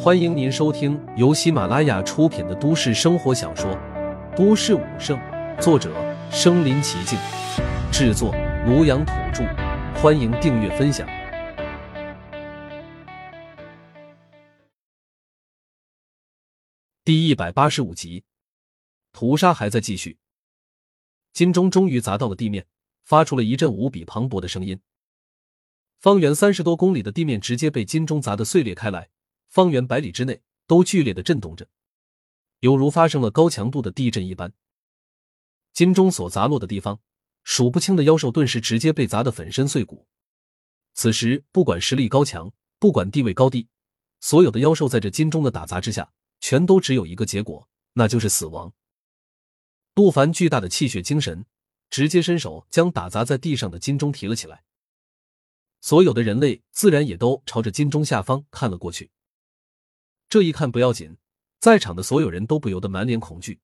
欢迎您收听由喜马拉雅出品的都市生活小说《都市武圣》，作者：身临其境，制作：庐阳土著。欢迎订阅分享。第一百八十五集，屠杀还在继续。金钟终于砸到了地面，发出了一阵无比磅礴的声音。方圆三十多公里的地面直接被金钟砸得碎裂开来。方圆百里之内都剧烈的震动着，犹如发生了高强度的地震一般。金钟所砸落的地方，数不清的妖兽顿时直接被砸得粉身碎骨。此时，不管实力高强，不管地位高低，所有的妖兽在这金钟的打砸之下，全都只有一个结果，那就是死亡。杜凡巨大的气血精神，直接伸手将打砸在地上的金钟提了起来。所有的人类自然也都朝着金钟下方看了过去。这一看不要紧，在场的所有人都不由得满脸恐惧。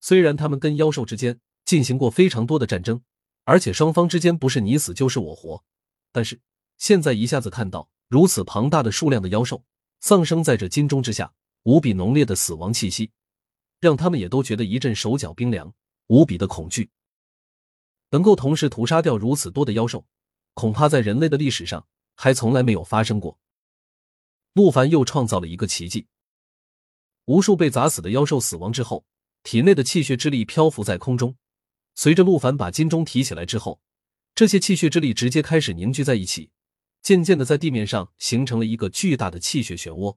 虽然他们跟妖兽之间进行过非常多的战争，而且双方之间不是你死就是我活，但是现在一下子看到如此庞大的数量的妖兽丧生在这金钟之下，无比浓烈的死亡气息，让他们也都觉得一阵手脚冰凉，无比的恐惧。能够同时屠杀掉如此多的妖兽，恐怕在人类的历史上还从来没有发生过。陆凡又创造了一个奇迹。无数被砸死的妖兽死亡之后，体内的气血之力漂浮在空中。随着陆凡把金钟提起来之后，这些气血之力直接开始凝聚在一起，渐渐的在地面上形成了一个巨大的气血漩涡。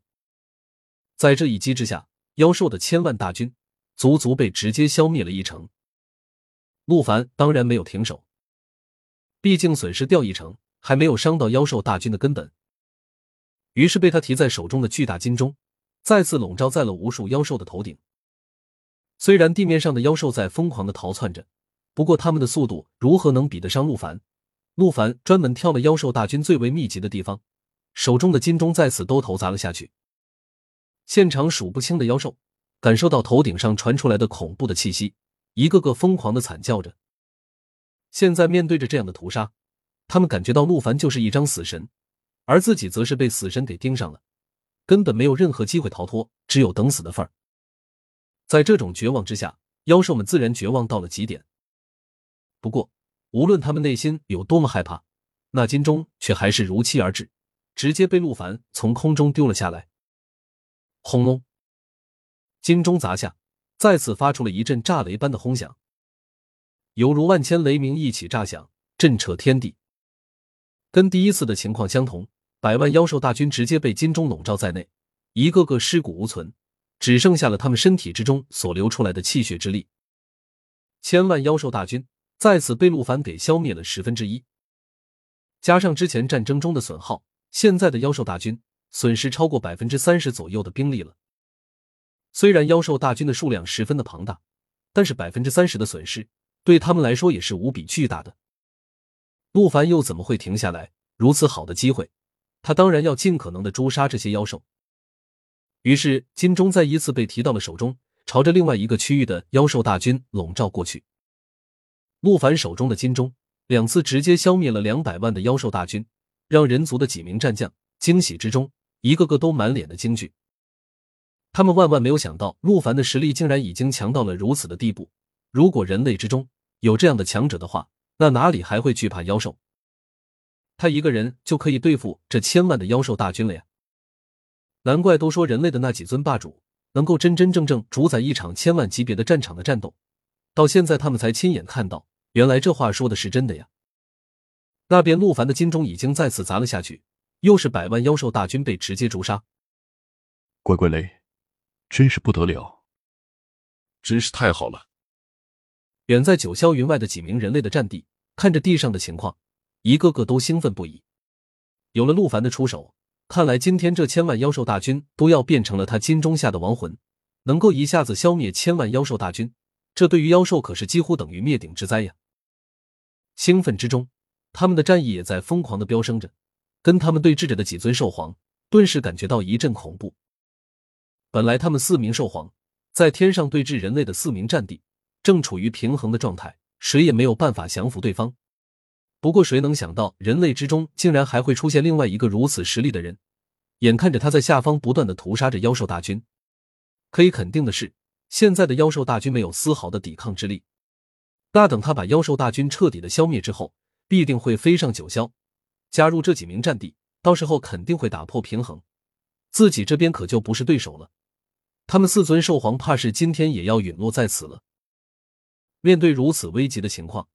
在这一击之下，妖兽的千万大军足足被直接消灭了一成。陆凡当然没有停手，毕竟损失掉一成，还没有伤到妖兽大军的根本。于是被他提在手中的巨大金钟，再次笼罩在了无数妖兽的头顶。虽然地面上的妖兽在疯狂的逃窜着，不过他们的速度如何能比得上陆凡？陆凡专门挑了妖兽大军最为密集的地方，手中的金钟再次都投砸了下去。现场数不清的妖兽感受到头顶上传出来的恐怖的气息，一个个疯狂的惨叫着。现在面对着这样的屠杀，他们感觉到陆凡就是一张死神。而自己则是被死神给盯上了，根本没有任何机会逃脱，只有等死的份儿。在这种绝望之下，妖兽们自然绝望到了极点。不过，无论他们内心有多么害怕，那金钟却还是如期而至，直接被陆凡从空中丢了下来。轰隆！金钟砸下，再次发出了一阵炸雷般的轰响，犹如万千雷鸣一起炸响，震彻天地。跟第一次的情况相同，百万妖兽大军直接被金钟笼罩在内，一个个尸骨无存，只剩下了他们身体之中所流出来的气血之力。千万妖兽大军再次被陆凡给消灭了十分之一，加上之前战争中的损耗，现在的妖兽大军损失超过百分之三十左右的兵力了。虽然妖兽大军的数量十分的庞大，但是百分之三十的损失对他们来说也是无比巨大的。陆凡又怎么会停下来？如此好的机会，他当然要尽可能的诛杀这些妖兽。于是金钟再一次被提到了手中，朝着另外一个区域的妖兽大军笼罩过去。陆凡手中的金钟两次直接消灭了两百万的妖兽大军，让人族的几名战将惊喜之中，一个个都满脸的惊惧。他们万万没有想到，陆凡的实力竟然已经强到了如此的地步。如果人类之中有这样的强者的话，那哪里还会惧怕妖兽？他一个人就可以对付这千万的妖兽大军了呀！难怪都说人类的那几尊霸主能够真真正正主宰一场千万级别的战场的战斗，到现在他们才亲眼看到，原来这话说的是真的呀！那边陆凡的金钟已经再次砸了下去，又是百万妖兽大军被直接诛杀。乖乖雷，真是不得了，真是太好了！远在九霄云外的几名人类的战地，看着地上的情况，一个个都兴奋不已。有了陆凡的出手，看来今天这千万妖兽大军都要变成了他金钟下的亡魂，能够一下子消灭千万妖兽大军，这对于妖兽可是几乎等于灭顶之灾呀！兴奋之中，他们的战意也在疯狂的飙升着。跟他们对峙着的几尊兽皇，顿时感觉到一阵恐怖。本来他们四名兽皇在天上对峙人类的四名战地。正处于平衡的状态，谁也没有办法降服对方。不过，谁能想到人类之中竟然还会出现另外一个如此实力的人？眼看着他在下方不断的屠杀着妖兽大军，可以肯定的是，现在的妖兽大军没有丝毫的抵抗之力。那等他把妖兽大军彻底的消灭之后，必定会飞上九霄，加入这几名战地，到时候肯定会打破平衡，自己这边可就不是对手了。他们四尊兽皇怕是今天也要陨落在此了。面对如此危急的情况，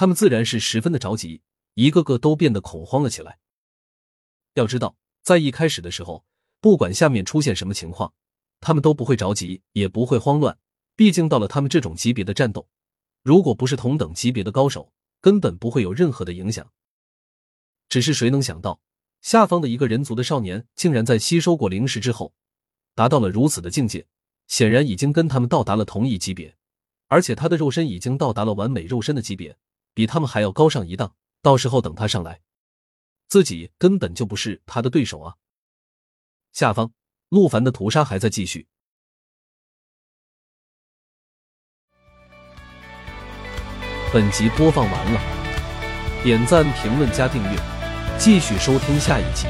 他们自然是十分的着急，一个个都变得恐慌了起来。要知道。在一开始的时候，不管下面出现什么情况，他们都不会着急，也不会慌乱。毕竟到了他们这种级别的战斗，如果不是同等级别的高手，根本不会有任何的影响。只是谁能想到，下方的一个人族的少年，竟然在吸收过灵石之后，达到了如此的境界，显然已经跟他们到达了同一级别，而且他的肉身已经到达了完美肉身的级别，比他们还要高上一档。到时候等他上来。自己根本就不是他的对手啊！下方陆凡的屠杀还在继续。本集播放完了，点赞、评论、加订阅，继续收听下一集。